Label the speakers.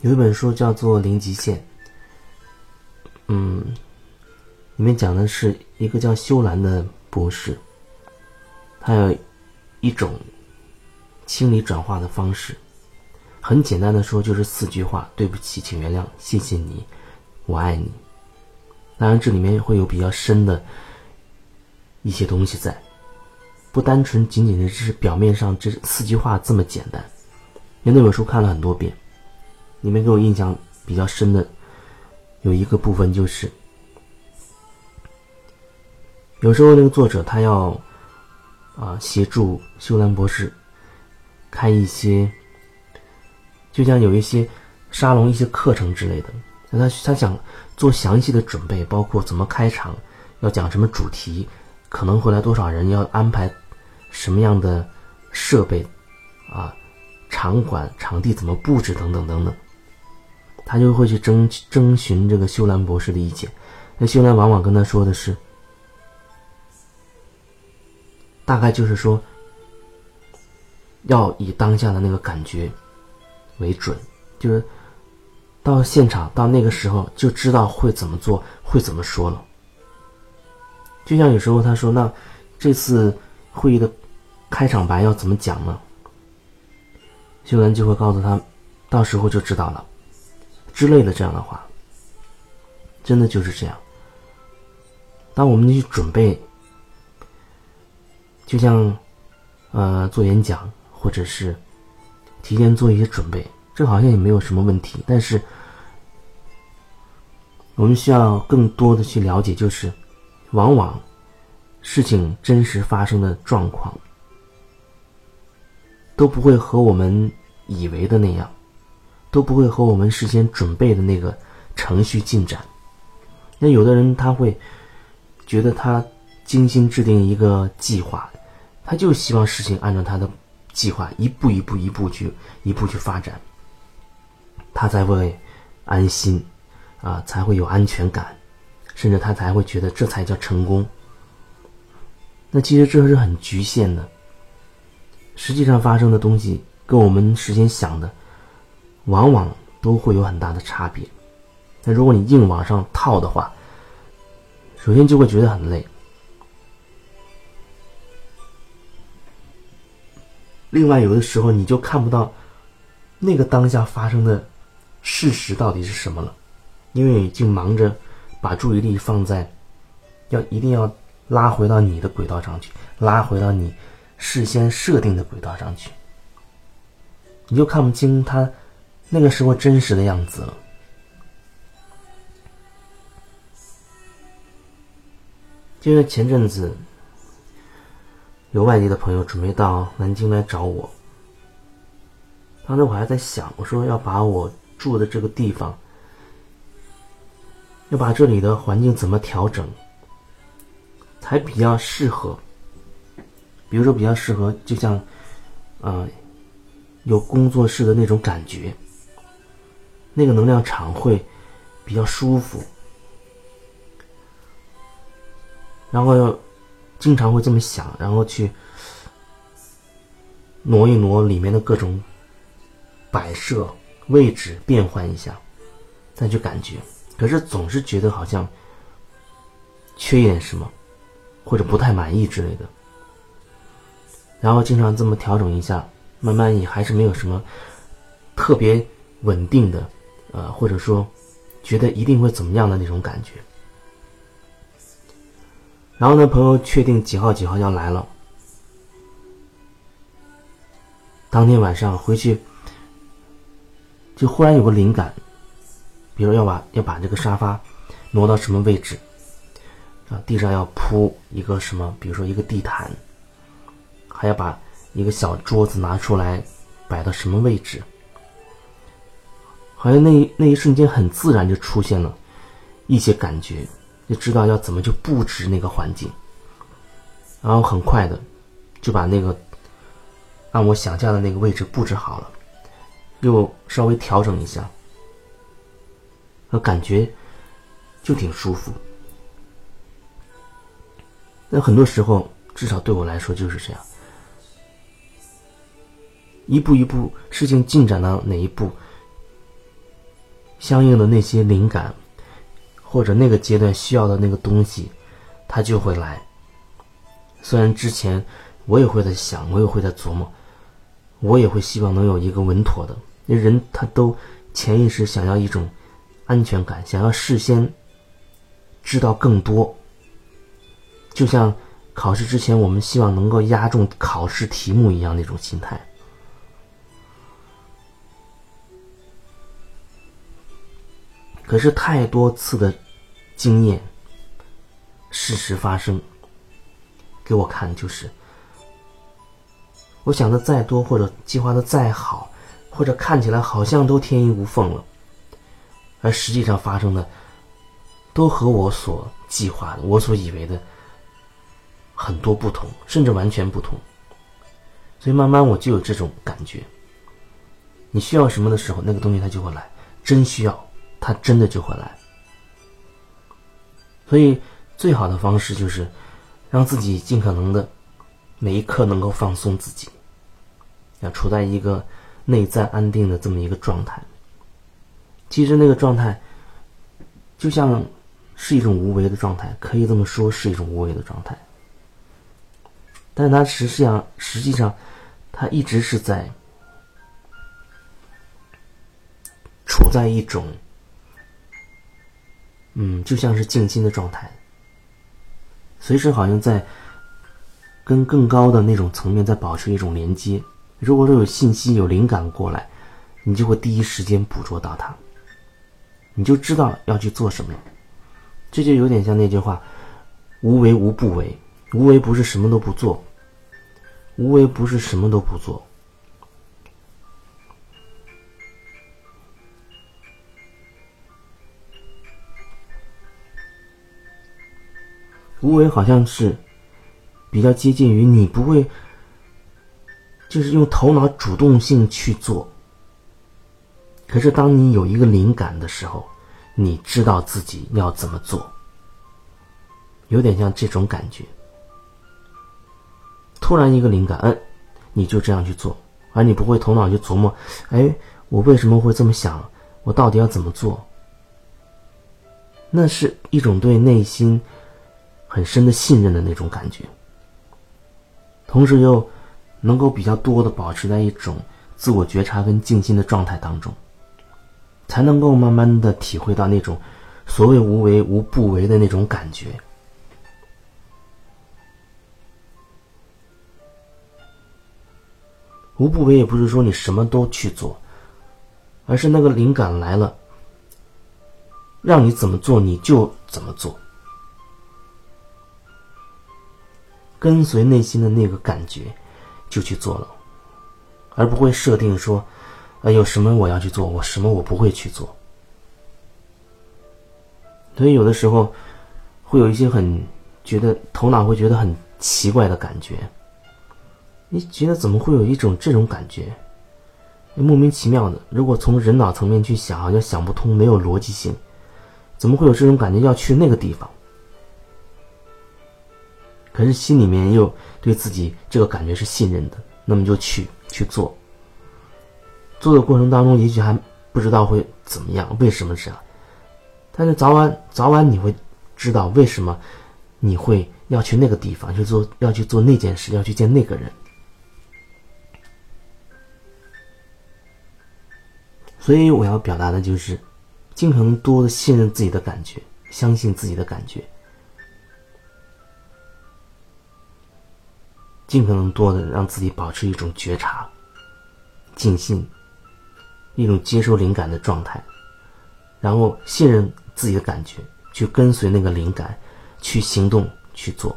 Speaker 1: 有一本书叫做《零极限》，嗯，里面讲的是一个叫修兰的博士，他有一种清理转化的方式，很简单的说就是四句话：对不起，请原谅，谢谢你，我爱你。当然，这里面会有比较深的一些东西在，不单纯仅仅的只是表面上这四句话这么简单。因为那本书看了很多遍。里面给我印象比较深的有一个部分，就是有时候那个作者他要啊协助修兰博士开一些，就像有一些沙龙、一些课程之类的，那他他想做详细的准备，包括怎么开场，要讲什么主题，可能会来多少人，要安排什么样的设备啊，场馆、场地怎么布置等等等等。他就会去征征询这个修兰博士的意见，那修兰往往跟他说的是，大概就是说，要以当下的那个感觉为准，就是到现场到那个时候就知道会怎么做，会怎么说了。就像有时候他说，那这次会议的开场白要怎么讲呢？修兰就会告诉他，到时候就知道了。之类的这样的话，真的就是这样。当我们去准备，就像呃做演讲，或者是提前做一些准备，这好像也没有什么问题。但是我们需要更多的去了解，就是往往事情真实发生的状况都不会和我们以为的那样。都不会和我们事先准备的那个程序进展。那有的人他会觉得他精心制定一个计划，他就希望事情按照他的计划一步一步一步去一步去发展，他才会安心啊，才会有安全感，甚至他才会觉得这才叫成功。那其实这是很局限的，实际上发生的东西跟我们事先想的。往往都会有很大的差别。那如果你硬往上套的话，首先就会觉得很累。另外，有的时候你就看不到那个当下发生的事实到底是什么了，因为已经忙着把注意力放在要一定要拉回到你的轨道上去，拉回到你事先设定的轨道上去，你就看不清他。那个时候真实的样子了。就是前阵子有外地的朋友准备到南京来找我，当时我还在想，我说要把我住的这个地方，要把这里的环境怎么调整，才比较适合。比如说比较适合，就像，呃，有工作室的那种感觉。那个能量场会比较舒服，然后经常会这么想，然后去挪一挪里面的各种摆设位置，变换一下，再去感觉。可是总是觉得好像缺一点什么，或者不太满意之类的。然后经常这么调整一下，慢慢也还是没有什么特别稳定的。呃，或者说，觉得一定会怎么样的那种感觉。然后呢，朋友确定几号几号要来了，当天晚上回去，就忽然有个灵感，比如要把要把这个沙发挪到什么位置，啊，地上要铺一个什么，比如说一个地毯，还要把一个小桌子拿出来摆到什么位置。好像那那一瞬间很自然就出现了一些感觉，就知道要怎么去布置那个环境，然后很快的就把那个按我想象的那个位置布置好了，又稍微调整一下，那感觉就挺舒服。那很多时候，至少对我来说就是这样，一步一步事情进展到哪一步。相应的那些灵感，或者那个阶段需要的那个东西，它就会来。虽然之前我也会在想，我也会在琢磨，我也会希望能有一个稳妥的。那人他都潜意识想要一种安全感，想要事先知道更多。就像考试之前，我们希望能够压中考试题目一样那种心态。可是太多次的经验、事实发生，给我看就是，我想的再多，或者计划的再好，或者看起来好像都天衣无缝了，而实际上发生的，都和我所计划的、我所以为的很多不同，甚至完全不同。所以慢慢我就有这种感觉：你需要什么的时候，那个东西它就会来，真需要。他真的就会来，所以最好的方式就是让自己尽可能的每一刻能够放松自己，要处在一个内在安定的这么一个状态。其实那个状态就像是一种无为的状态，可以这么说是一种无为的状态，但是它实际上实际上它一直是在处在一种。嗯，就像是静心的状态，随时好像在跟更高的那种层面在保持一种连接。如果说有信息、有灵感过来，你就会第一时间捕捉到它，你就知道要去做什么。这就有点像那句话：“无为无不为。”无为不是什么都不做，无为不是什么都不做。无为好像是比较接近于你不会，就是用头脑主动性去做。可是当你有一个灵感的时候，你知道自己要怎么做，有点像这种感觉。突然一个灵感，嗯，你就这样去做，而你不会头脑去琢磨，哎，我为什么会这么想？我到底要怎么做？那是一种对内心。很深的信任的那种感觉，同时又能够比较多的保持在一种自我觉察跟静心的状态当中，才能够慢慢的体会到那种所谓无为无不为的那种感觉。无不为也不是说你什么都去做，而是那个灵感来了，让你怎么做你就怎么做。跟随内心的那个感觉，就去做了，而不会设定说，呃，有什么我要去做，我什么我不会去做。所以有的时候，会有一些很觉得头脑会觉得很奇怪的感觉。你觉得怎么会有一种这种感觉？莫名其妙的。如果从人脑层面去想，好像想不通，没有逻辑性。怎么会有这种感觉？要去那个地方？可是心里面又对自己这个感觉是信任的，那么就去去做。做的过程当中，也许还不知道会怎么样，为什么这样？但是早晚早晚你会知道为什么你会要去那个地方去做，要去做那件事，要去见那个人。所以我要表达的就是，尽可能多的信任自己的感觉，相信自己的感觉。尽可能多的让自己保持一种觉察、静心，一种接收灵感的状态，然后信任自己的感觉，去跟随那个灵感，去行动去做。